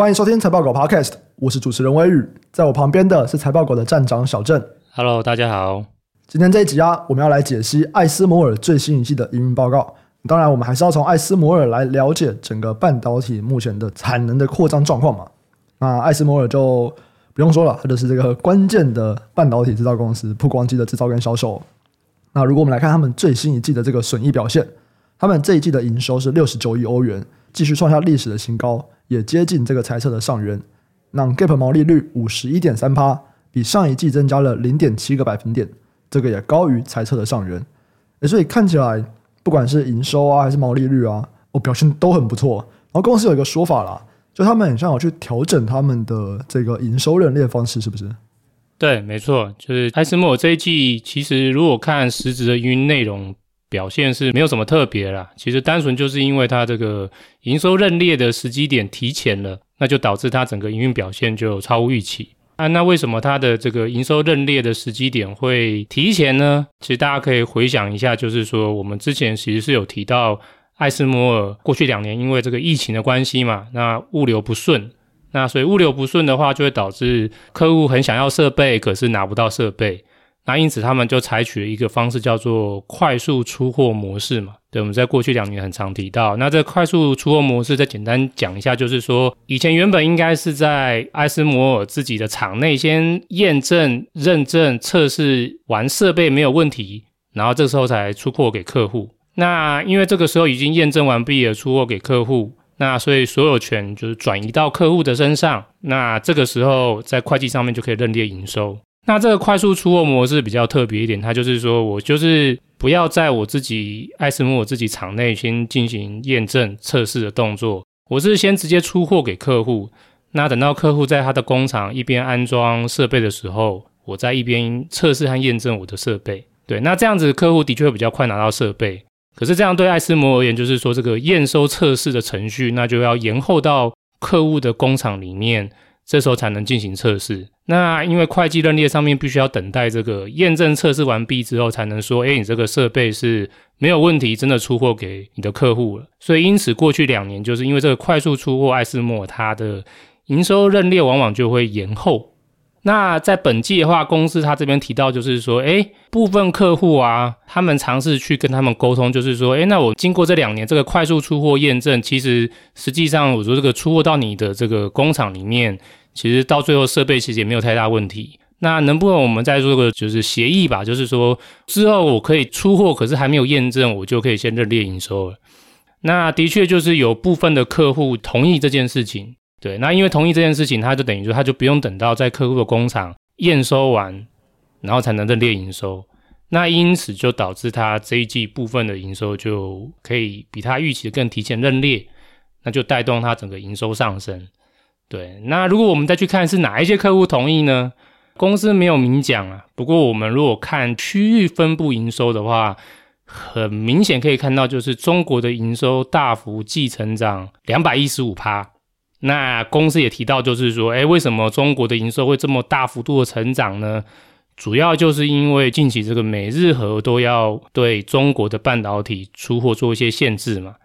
欢迎收听财报狗 Podcast，我是主持人威宇，在我旁边的是财报狗的站长小郑。Hello，大家好。今天这一集啊，我们要来解析艾斯摩尔最新一季的营运报告。当然，我们还是要从艾斯摩尔来了解整个半导体目前的产能的扩张状况嘛。那艾斯摩尔就不用说了，它就是这个关键的半导体制造公司，曝光机的制造跟销售。那如果我们来看他们最新一季的这个损益表现，他们这一季的营收是六十九亿欧元，继续创下历史的新高。也接近这个猜测的上缘，那 Gap 毛利率五十一点三趴，比上一季增加了零点七个百分点，这个也高于猜测的上缘。所以看起来不管是营收啊还是毛利率啊，我表现都很不错。然后公司有一个说法啦，就他们很像有去调整他们的这个营收认列方式，是不是？对，没错，就是艾斯莫这一季，其实如果看实质的营运内容。表现是没有什么特别啦，其实单纯就是因为它这个营收认列的时机点提前了，那就导致它整个营运表现就超乎预期啊。那为什么它的这个营收认列的时机点会提前呢？其实大家可以回想一下，就是说我们之前其实是有提到艾斯摩尔过去两年因为这个疫情的关系嘛，那物流不顺，那所以物流不顺的话，就会导致客户很想要设备，可是拿不到设备。那因此，他们就采取了一个方式，叫做快速出货模式嘛。对，我们在过去两年很常提到。那这快速出货模式，再简单讲一下，就是说，以前原本应该是在艾斯摩尔自己的厂内先验证、认证、测试完设备没有问题，然后这时候才出货给客户。那因为这个时候已经验证完毕了，出货给客户，那所以所有权就是转移到客户的身上。那这个时候在会计上面就可以认列营收。那这个快速出货模式比较特别一点，它就是说我就是不要在我自己艾斯摩我自己厂内先进行验证测试的动作，我是先直接出货给客户。那等到客户在他的工厂一边安装设备的时候，我在一边测试和验证我的设备。对，那这样子客户的确会比较快拿到设备。可是这样对艾斯摩而言，就是说这个验收测试的程序，那就要延后到客户的工厂里面。这时候才能进行测试。那因为会计认列上面必须要等待这个验证测试完毕之后，才能说，哎，你这个设备是没有问题，真的出货给你的客户了。所以因此过去两年，就是因为这个快速出货，艾斯莫它的营收认列往往就会延后。那在本季的话，公司他这边提到就是说，哎，部分客户啊，他们尝试去跟他们沟通，就是说，哎，那我经过这两年这个快速出货验证，其实实际上我说这个出货到你的这个工厂里面。其实到最后设备其实也没有太大问题，那能不能我们再做个就是协议吧？就是说之后我可以出货，可是还没有验证，我就可以先认列营收了。那的确就是有部分的客户同意这件事情，对，那因为同意这件事情，他就等于说他就不用等到在客户的工厂验收完，然后才能认列营收。那因此就导致他这一季部分的营收就可以比他预期的更提前认列，那就带动他整个营收上升。对，那如果我们再去看是哪一些客户同意呢？公司没有明讲啊。不过我们如果看区域分布营收的话，很明显可以看到，就是中国的营收大幅季成长两百一十五趴。那公司也提到，就是说，诶，为什么中国的营收会这么大幅度的成长呢？主要就是因为近期这个美日荷都要对中国的半导体出货做一些限制嘛。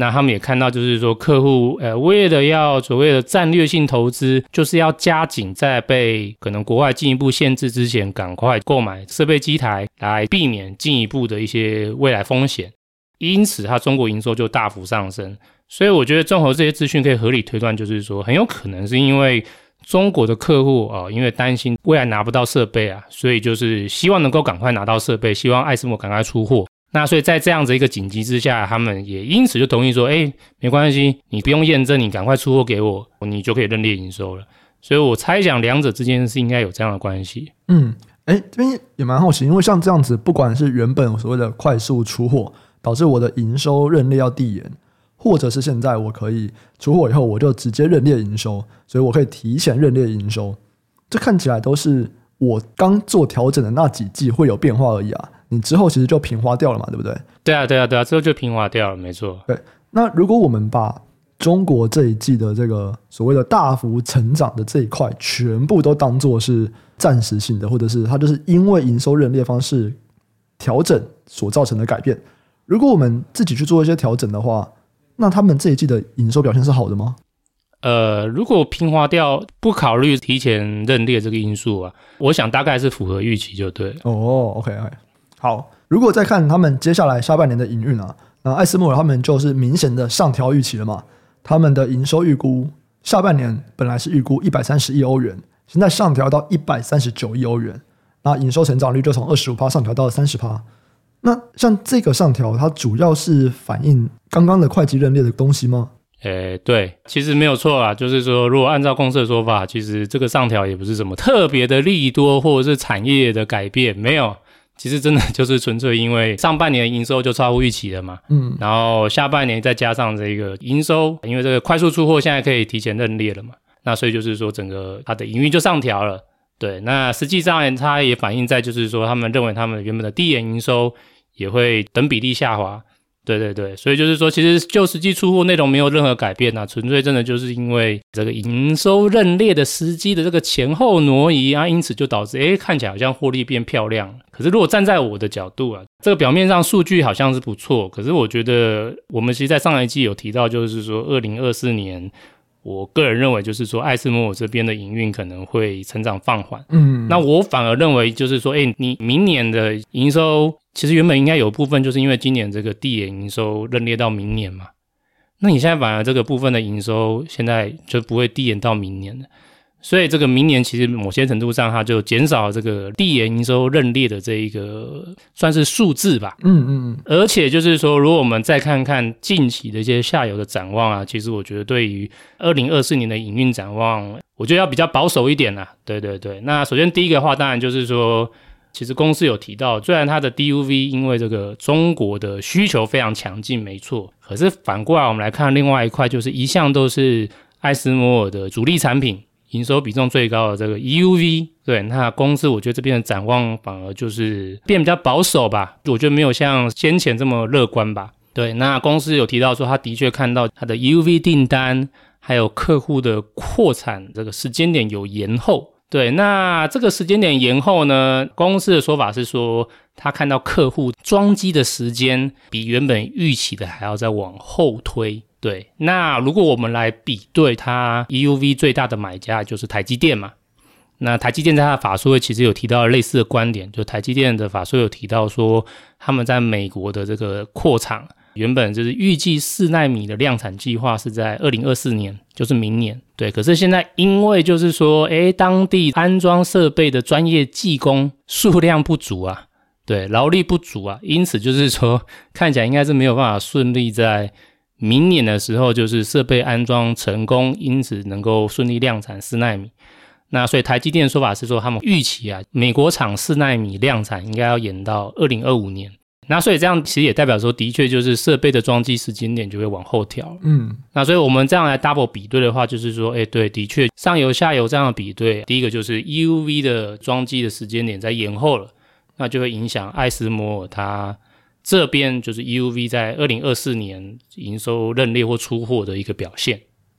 那他们也看到，就是说客户，呃，为了要所谓的战略性投资，就是要加紧在被可能国外进一步限制之前，赶快购买设备机台，来避免进一步的一些未来风险。因此，它中国营收就大幅上升。所以，我觉得综合这些资讯，可以合理推断，就是说很有可能是因为中国的客户啊，因为担心未来拿不到设备啊，所以就是希望能够赶快拿到设备，希望艾斯摩赶快出货。那所以在这样子一个紧急之下，他们也因此就同意说，哎，没关系，你不用验证，你赶快出货给我，你就可以认列营收了。所以我猜想两者之间是应该有这样的关系。嗯，哎，这边也蛮好奇，因为像这样子，不管是原本所谓的快速出货导致我的营收认列要递延，或者是现在我可以出货以后我就直接认列营收，所以我可以提前认列营收，这看起来都是我刚做调整的那几季会有变化而已啊。你之后其实就平滑掉了嘛，对不对？对啊，对啊，对啊，之后就平滑掉了，没错。对，那如果我们把中国这一季的这个所谓的大幅成长的这一块全部都当做是暂时性的，或者是它就是因为营收认列方式调整所造成的改变，如果我们自己去做一些调整的话，那他们这一季的营收表现是好的吗？呃，如果平滑掉不考虑提前认列这个因素啊，我想大概是符合预期就对了。哦 OK，好。如果再看他们接下来下半年的营运啊，那艾斯莫尔他们就是明显的上调预期了嘛。他们的营收预估下半年本来是预估一百三十亿欧元，现在上调到一百三十九亿欧元，那营收成长率就从二十五趴上调到了三十趴。那像这个上调，它主要是反映刚刚的会计认列的东西吗？诶，对，其实没有错啊。就是说，如果按照公司的说法，其实这个上调也不是什么特别的利多，或者是产业的改变，没有。其实真的就是纯粹因为上半年营收就超乎预期了嘛，嗯，然后下半年再加上这个营收，因为这个快速出货现在可以提前认列了嘛，那所以就是说整个它的营运就上调了。对，那实际上它也反映在就是说他们认为他们原本的递延营收也会等比例下滑。对对对，所以就是说，其实就实际出货内容没有任何改变啊，纯粹真的就是因为这个营收认列的时机的这个前后挪移啊，因此就导致哎看起来好像获利变漂亮。可是如果站在我的角度啊，这个表面上数据好像是不错，可是我觉得我们其实在上一季有提到，就是说二零二四年。我个人认为，就是说，艾斯摩尔这边的营运可能会成长放缓。嗯，那我反而认为，就是说，哎，你明年的营收，其实原本应该有部分，就是因为今年这个递延营收认列到明年嘛。那你现在反而这个部分的营收，现在就不会递延到明年了。所以这个明年其实某些程度上，它就减少这个递延营收认列的这一个算是数字吧。嗯嗯嗯。而且就是说，如果我们再看看近期的一些下游的展望啊，其实我觉得对于二零二四年的营运展望，我觉得要比较保守一点啦。对对对。那首先第一个话，当然就是说，其实公司有提到，虽然它的 DUV 因为这个中国的需求非常强劲，没错。可是反过来我们来看另外一块，就是一向都是艾斯摩尔的主力产品。营收比重最高的这个 EUV，对，那公司我觉得这边的展望反而就是变比较保守吧，我觉得没有像先前这么乐观吧。对，那公司有提到说，他的确看到他的 EUV 订单还有客户的扩产这个时间点有延后。对，那这个时间点延后呢，公司的说法是说，他看到客户装机的时间比原本预期的还要再往后推。对，那如果我们来比对它 EUV 最大的买家就是台积电嘛，那台积电在它的法说会其实有提到类似的观点，就台积电的法说有提到说，他们在美国的这个扩厂，原本就是预计四奈米的量产计划是在二零二四年，就是明年。对，可是现在因为就是说，诶，当地安装设备的专业技工数量不足啊，对，劳力不足啊，因此就是说，看起来应该是没有办法顺利在。明年的时候，就是设备安装成功，因此能够顺利量产四纳米。那所以台积电的说法是说，他们预期啊，美国厂四纳米量产应该要延到二零二五年。那所以这样其实也代表说，的确就是设备的装机时间点就会往后调。嗯，那所以我们这样来 double 比对的话，就是说，哎，对，的确上游下游这样的比对，第一个就是 EUV 的装机的时间点在延后了，那就会影响爱斯摩尔它。这边就是 EUV 在二零二四年营收认列或出货的一个表现。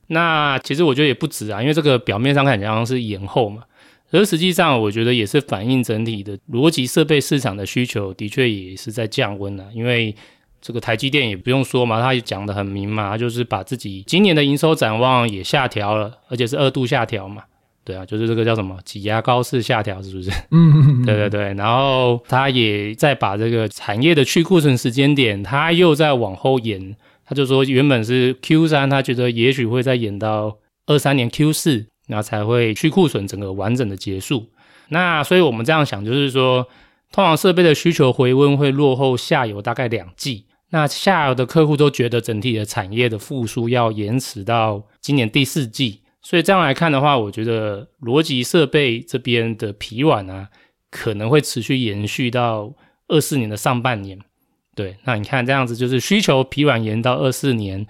那其实我觉得也不止啊，因为这个表面上看起来好像是延后嘛，而实际上我觉得也是反映整体的逻辑设备市场的需求的确也是在降温啊。因为这个台积电也不用说嘛，他也讲得很明嘛，他就是把自己今年的营收展望也下调了，而且是二度下调嘛。对啊，就是这个叫什么挤牙膏式下调，是不是？嗯，对对对。然后他也在把这个产业的去库存时间点，他又在往后延。他就说原本是 Q 三，他觉得也许会再延到二三年 Q 四，然后才会去库存整个完整的结束。那所以我们这样想，就是说，通常设备的需求回温会落后下游大概两季。那下游的客户都觉得整体的产业的复苏要延迟到今年第四季。所以这样来看的话，我觉得逻辑设备这边的疲软啊，可能会持续延续到二四年的上半年。对，那你看这样子，就是需求疲软延到二四年，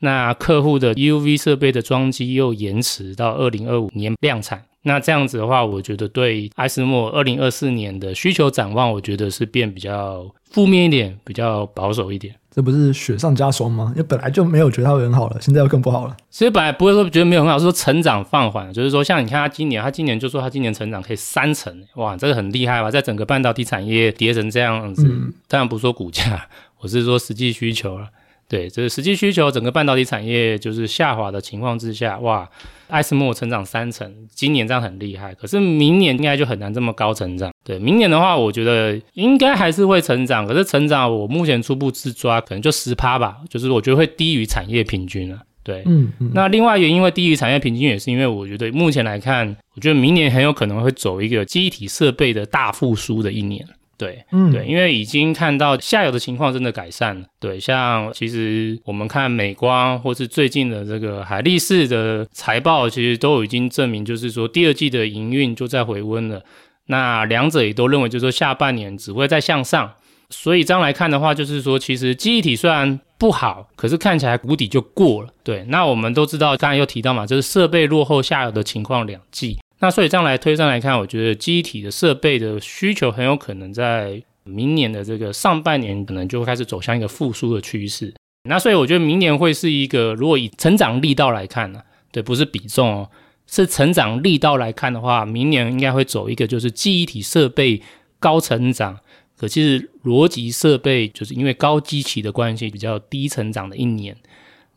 那客户的 UV 设备的装机又延迟到二零二五年量产。那这样子的话，我觉得对艾斯摩尔二零二四年的需求展望，我觉得是变比较负面一点，比较保守一点。这不是雪上加霜吗？因为本来就没有觉得它会很好了，现在又更不好了。其实本来不会说觉得没有很好，是说成长放缓，就是说像你看他今年，他今年就说他今年成长可以三成，哇，这个很厉害吧？在整个半导体产业跌成这样子，嗯、当然不说股价，我是说实际需求了。对，这是实际需求，整个半导体产业就是下滑的情况之下，哇，艾斯莫成长三成，今年这样很厉害。可是明年应该就很难这么高成长。对，明年的话，我觉得应该还是会成长，可是成长我目前初步自抓可能就十趴吧，就是我觉得会低于产业平均了。对，嗯，嗯，那另外原因会低于产业平均，也是因为我觉得目前来看，我觉得明年很有可能会走一个机体设备的大复苏的一年。对，嗯，对，因为已经看到下游的情况真的改善了。对，像其实我们看美光或是最近的这个海力士的财报，其实都已经证明，就是说第二季的营运就在回温了。那两者也都认为，就是说下半年只会再向上。所以这样来看的话，就是说其实记忆体虽然不好，可是看起来谷底就过了。对，那我们都知道，刚才又提到嘛，就是设备落后下游的情况两季。那所以这样来推算来看，我觉得记忆体的设备的需求很有可能在明年的这个上半年，可能就会开始走向一个复苏的趋势。那所以我觉得明年会是一个，如果以成长力道来看呢，对，不是比重哦，是成长力道来看的话，明年应该会走一个就是记忆体设备高成长，可其实逻辑设备就是因为高基期的关系比较低成长的一年。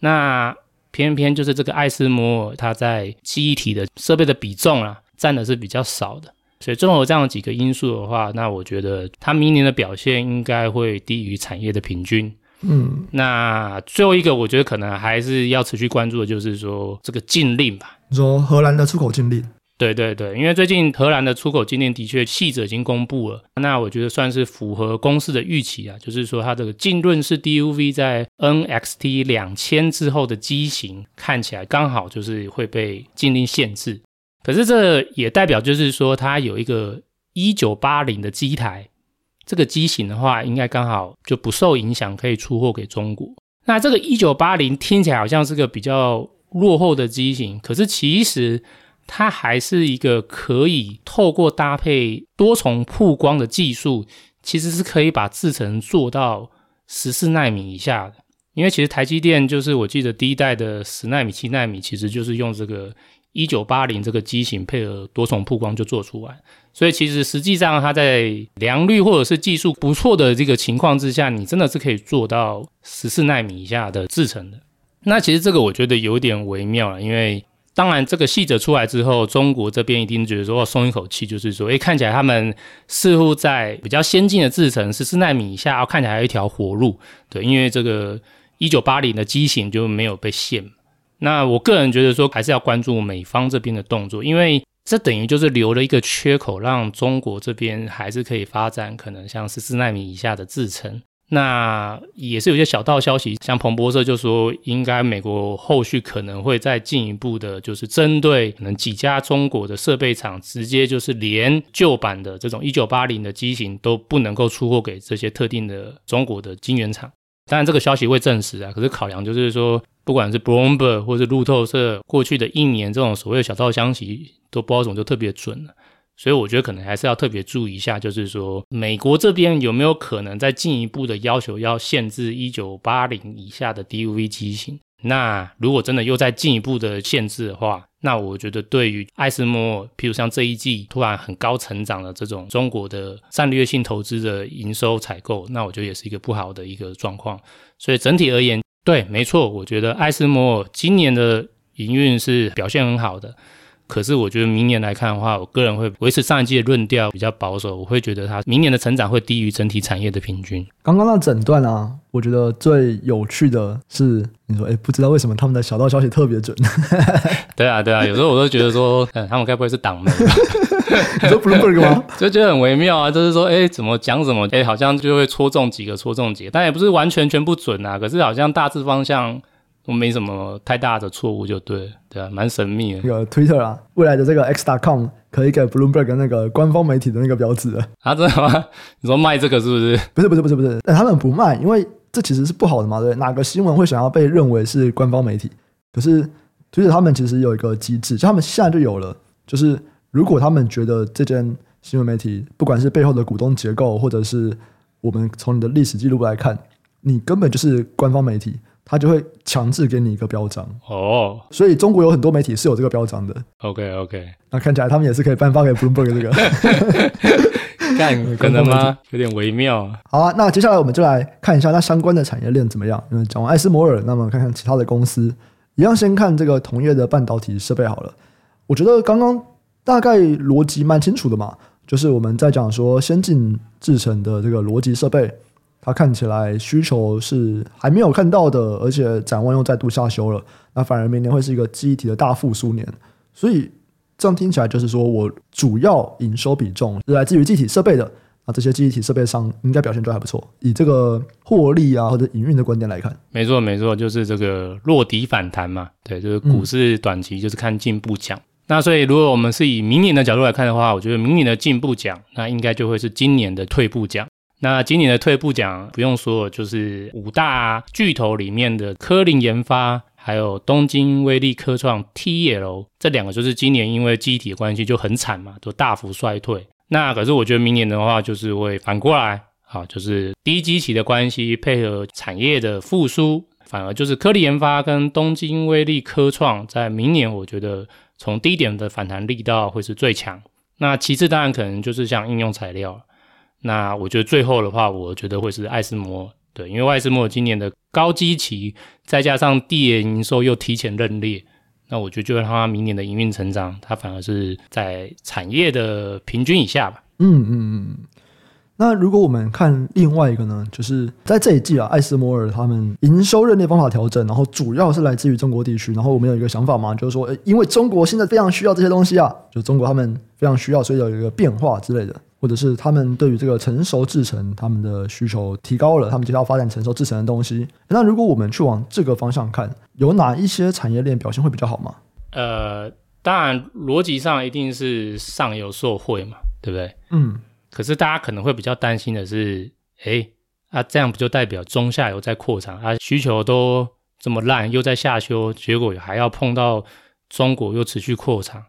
那偏偏就是这个艾斯摩尔，它在记忆体的设备的比重啊，占的是比较少的，所以综合这样几个因素的话，那我觉得它明年的表现应该会低于产业的平均。嗯，那最后一个，我觉得可能还是要持续关注的，就是说这个禁令吧。你说荷兰的出口禁令？对对对，因为最近荷兰的出口禁令的确细则已经公布了，那我觉得算是符合公司的预期啊，就是说它这个浸润式 DUV 在 NXT 两千之后的机型看起来刚好就是会被禁令限制，可是这也代表就是说它有一个一九八零的机台，这个机型的话应该刚好就不受影响，可以出货给中国。那这个一九八零听起来好像是个比较落后的机型，可是其实。它还是一个可以透过搭配多重曝光的技术，其实是可以把制程做到十四纳米以下的。因为其实台积电就是我记得第一代的十纳米、七纳米，其实就是用这个一九八零这个机型配合多重曝光就做出来。所以其实实际上它在良率或者是技术不错的这个情况之下，你真的是可以做到十四纳米以下的制程的。那其实这个我觉得有点微妙了，因为。当然，这个细则出来之后，中国这边一定觉得说松一口气，就是说，诶，看起来他们似乎在比较先进的制程，十四奈米以下，看起来还有一条活路。对，因为这个一九八零的机型就没有被限。那我个人觉得说，还是要关注美方这边的动作，因为这等于就是留了一个缺口，让中国这边还是可以发展可能像十四奈米以下的制程。那也是有些小道消息，像彭博社就说，应该美国后续可能会再进一步的，就是针对可能几家中国的设备厂，直接就是连旧版的这种一九八零的机型都不能够出货给这些特定的中国的晶圆厂。当然，这个消息会证实啊，可是考量就是说，不管是 BLOOMBER 或是路透社过去的一年这种所谓的小道消息，都不知道怎么就特别准了。所以我觉得可能还是要特别注意一下，就是说美国这边有没有可能再进一步的要求要限制一九八零以下的 DUV 机型？那如果真的又再进一步的限制的话，那我觉得对于艾斯摩尔，譬如像这一季突然很高成长的这种中国的战略性投资的营收采购，那我觉得也是一个不好的一个状况。所以整体而言，对，没错，我觉得艾斯摩尔今年的营运是表现很好的。可是我觉得明年来看的话，我个人会维持上一季的论调比较保守，我会觉得它明年的成长会低于整体产业的平均。刚刚那整段啊，我觉得最有趣的是，你说，哎，不知道为什么他们的小道消息特别准。对啊，对啊，有时候我都觉得说，嗯，他们该不会是党媒吧？你说 Bloomberg 吗？就觉得很微妙啊，就是说，哎，怎么讲什么，哎，好像就会戳中几个，戳中几个，但也不是完全全不准啊。可是好像大致方向。我没什么太大的错误，就对，对啊，蛮神秘的。那个 Twitter 啊，未来的这个 X.com 可以给 Bloomberg 那个官方媒体的那个标志了。啊，真的吗？你说卖这个是不是？不是，不是，不是，不是。但他们不卖，因为这其实是不好的嘛，对？哪个新闻会想要被认为是官方媒体？可是 Twitter 他们其实有一个机制，就他们现在就有了，就是如果他们觉得这间新闻媒体，不管是背后的股东结构，或者是我们从你的历史记录来看，你根本就是官方媒体。他就会强制给你一个标章哦，所以中国有很多媒体是有这个标章的。OK OK，那看起来他们也是可以颁发给 Bloomberg 这个。干 可能吗？有点微妙。好啊，那接下来我们就来看一下那相关的产业链怎么样。因为讲完艾斯摩尔，那么看看其他的公司，一样先看这个同业的半导体设备好了。我觉得刚刚大概逻辑蛮清楚的嘛，就是我们在讲说先进制程的这个逻辑设备。它看起来需求是还没有看到的，而且展望又再度下修了，那反而明年会是一个记忆体的大复苏年。所以这样听起来就是说我主要营收比重是来自于记忆体设备的，那这些记忆体设备商应该表现都还不错。以这个获利啊或者营运的观点来看，没错没错，就是这个落底反弹嘛，对，就是股市短期就是看进步奖。嗯、那所以如果我们是以明年的角度来看的话，我觉得明年的进步奖，那应该就会是今年的退步奖。那今年的退步奖不用说，就是五大巨头里面的科林研发，还有东京威力科创 TL 这两个，就是今年因为记忆体的关系就很惨嘛，都大幅衰退。那可是我觉得明年的话，就是会反过来，好，就是低基期的关系配合产业的复苏，反而就是科林研发跟东京威力科创在明年，我觉得从低点的反弹力道会是最强。那其次当然可能就是像应用材料。那我觉得最后的话，我觉得会是艾斯摩，对，因为艾斯摩今年的高基期，再加上地延营收又提前认列，那我觉得就让它明年的营运成长，它反而是在产业的平均以下吧。嗯嗯嗯。那如果我们看另外一个呢，就是在这一季啊，艾斯摩尔他们营收认列方法调整，然后主要是来自于中国地区，然后我们有一个想法嘛，就是说，诶，因为中国现在非常需要这些东西啊，就中国他们非常需要，所以有一个变化之类的。或者是他们对于这个成熟制程，他们的需求提高了，他们就要发展成熟制程的东西。那如果我们去往这个方向看，有哪一些产业链表现会比较好吗？呃，当然逻辑上一定是上游受惠嘛，对不对？嗯。可是大家可能会比较担心的是，诶，啊这样不就代表中下游在扩产啊？需求都这么烂，又在下修，结果还要碰到中国又持续扩产。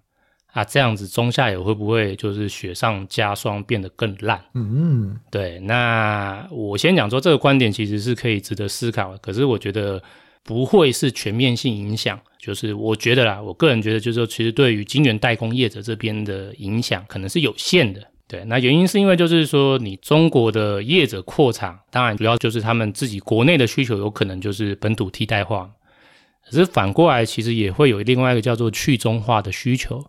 啊，这样子中下游会不会就是雪上加霜，变得更烂？嗯，对。那我先讲说，这个观点其实是可以值得思考的。可是我觉得不会是全面性影响。就是我觉得啦，我个人觉得，就是说，其实对于晶圆代工业者这边的影响，可能是有限的。对，那原因是因为就是说，你中国的业者扩厂，当然主要就是他们自己国内的需求有可能就是本土替代化。可是反过来，其实也会有另外一个叫做去中化的需求。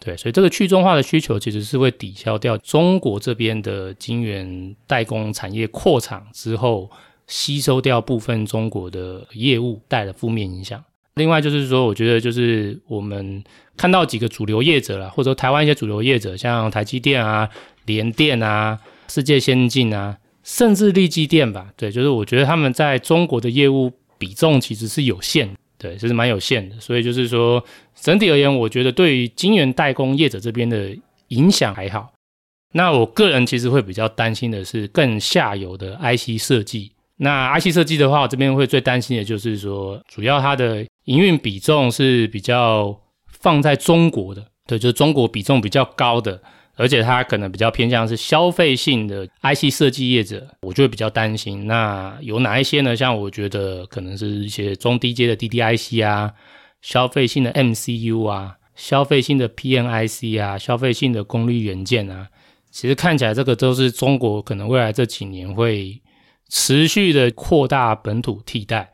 对，所以这个去中化的需求其实是会抵消掉中国这边的晶圆代工产业扩厂之后，吸收掉部分中国的业务带来的负面影响。另外就是说，我觉得就是我们看到几个主流业者啦，或者说台湾一些主流业者，像台积电啊、联电啊、世界先进啊，甚至力积电吧，对，就是我觉得他们在中国的业务比重其实是有限。对，这是蛮有限的，所以就是说，整体而言，我觉得对于晶圆代工业者这边的影响还好。那我个人其实会比较担心的是更下游的 IC 设计。那 IC 设计的话，我这边会最担心的就是说，主要它的营运比重是比较放在中国的，对，就是中国比重比较高的。而且它可能比较偏向是消费性的 IC 设计业者，我就会比较担心。那有哪一些呢？像我觉得可能是一些中低阶的 DDIC 啊，消费性的 MCU 啊，消费性的 PNIC 啊，消费性的功率元件啊。其实看起来这个都是中国可能未来这几年会持续的扩大本土替代。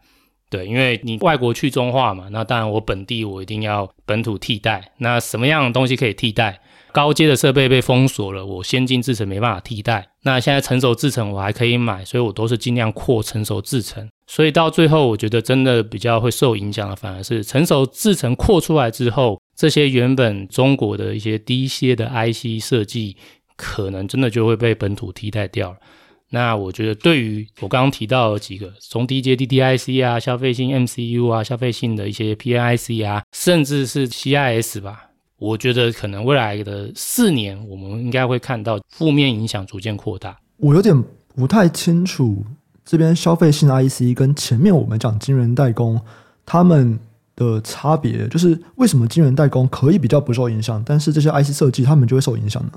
对，因为你外国去中化嘛，那当然我本地我一定要本土替代。那什么样的东西可以替代？高阶的设备被封锁了，我先进制程没办法替代。那现在成熟制程我还可以买，所以我都是尽量扩成熟制程。所以到最后，我觉得真的比较会受影响的，反而是成熟制程扩出来之后，这些原本中国的一些低阶的 IC 设计，可能真的就会被本土替代掉了。那我觉得，对于我刚刚提到的几个从低阶 DDIC 啊、消费性 MCU 啊、消费性的一些 PMIC 啊，甚至是 CIS 吧。我觉得可能未来的四年，我们应该会看到负面影响逐渐扩大。我有点不太清楚这边消费性 IC 跟前面我们讲晶圆代工他们的差别，就是为什么晶圆代工可以比较不受影响，但是这些 IC 设计他们就会受影响呢？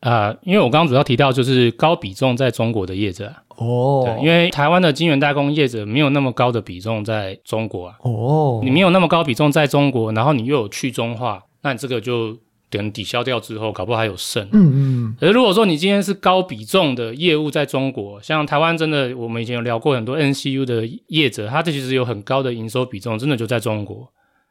啊、呃，因为我刚刚主要提到就是高比重在中国的业者哦，对，因为台湾的晶圆代工业者没有那么高的比重在中国啊，哦，你没有那么高比重在中国，然后你又有去中化。那你这个就等抵消掉之后，搞不好还有剩。嗯嗯。可是如果说你今天是高比重的业务在中国，像台湾真的，我们以前有聊过很多 NCU 的业者，他这其实有很高的营收比重，真的就在中国。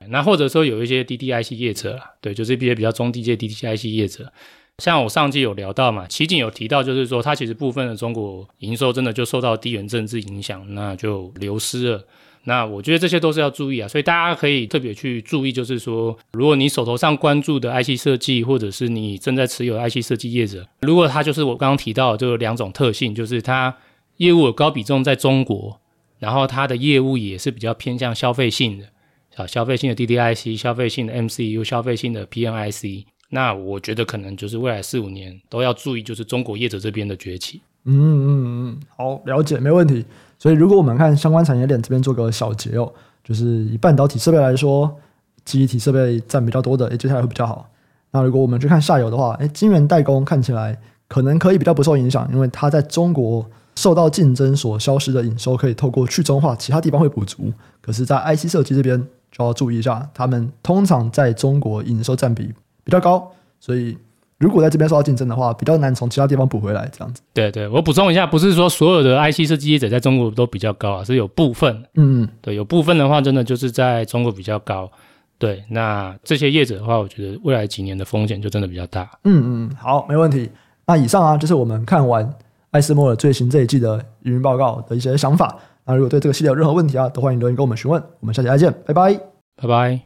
那或者说有一些 DDIC 业者啦，对，就是一些比较中低阶 DDIC 业者。像我上季有聊到嘛，奇景有提到，就是说它其实部分的中国营收真的就受到地缘政治影响，那就流失了。那我觉得这些都是要注意啊，所以大家可以特别去注意，就是说，如果你手头上关注的 IC 设计，或者是你正在持有 IC 设计业者，如果它就是我刚刚提到的这两种特性，就是它业务有高比重在中国，然后它的业务也是比较偏向消费性的啊，消费性的 DDIC、消费性的 MCU、消费性的 PNIC。那我觉得可能就是未来四五年都要注意，就是中国业者这边的崛起。嗯嗯嗯，好，了解，没问题。所以如果我们看相关产业链这边做个小结哦，就是以半导体设备来说，记忆体设备占比较多的，诶，接下来会比较好。那如果我们去看下游的话，诶，晶圆代工看起来可能可以比较不受影响，因为它在中国受到竞争所消失的营收，可以透过去中化其他地方会补足。可是，在 IC 设计这边就要注意一下，他们通常在中国营收占比。比较高，所以如果在这边受到竞争的话，比较难从其他地方补回来。这样子，对对，我补充一下，不是说所有的 IC 设计业者在中国都比较高啊，是有部分，嗯，对，有部分的话，真的就是在中国比较高。对，那这些业者的话，我觉得未来几年的风险就真的比较大。嗯嗯，好，没问题。那以上啊，就是我们看完艾斯摩尔最新这一季的营运报告的一些想法。那如果对这个系列有任何问题啊，都欢迎留言跟我们询问。我们下期再见，拜拜，拜拜。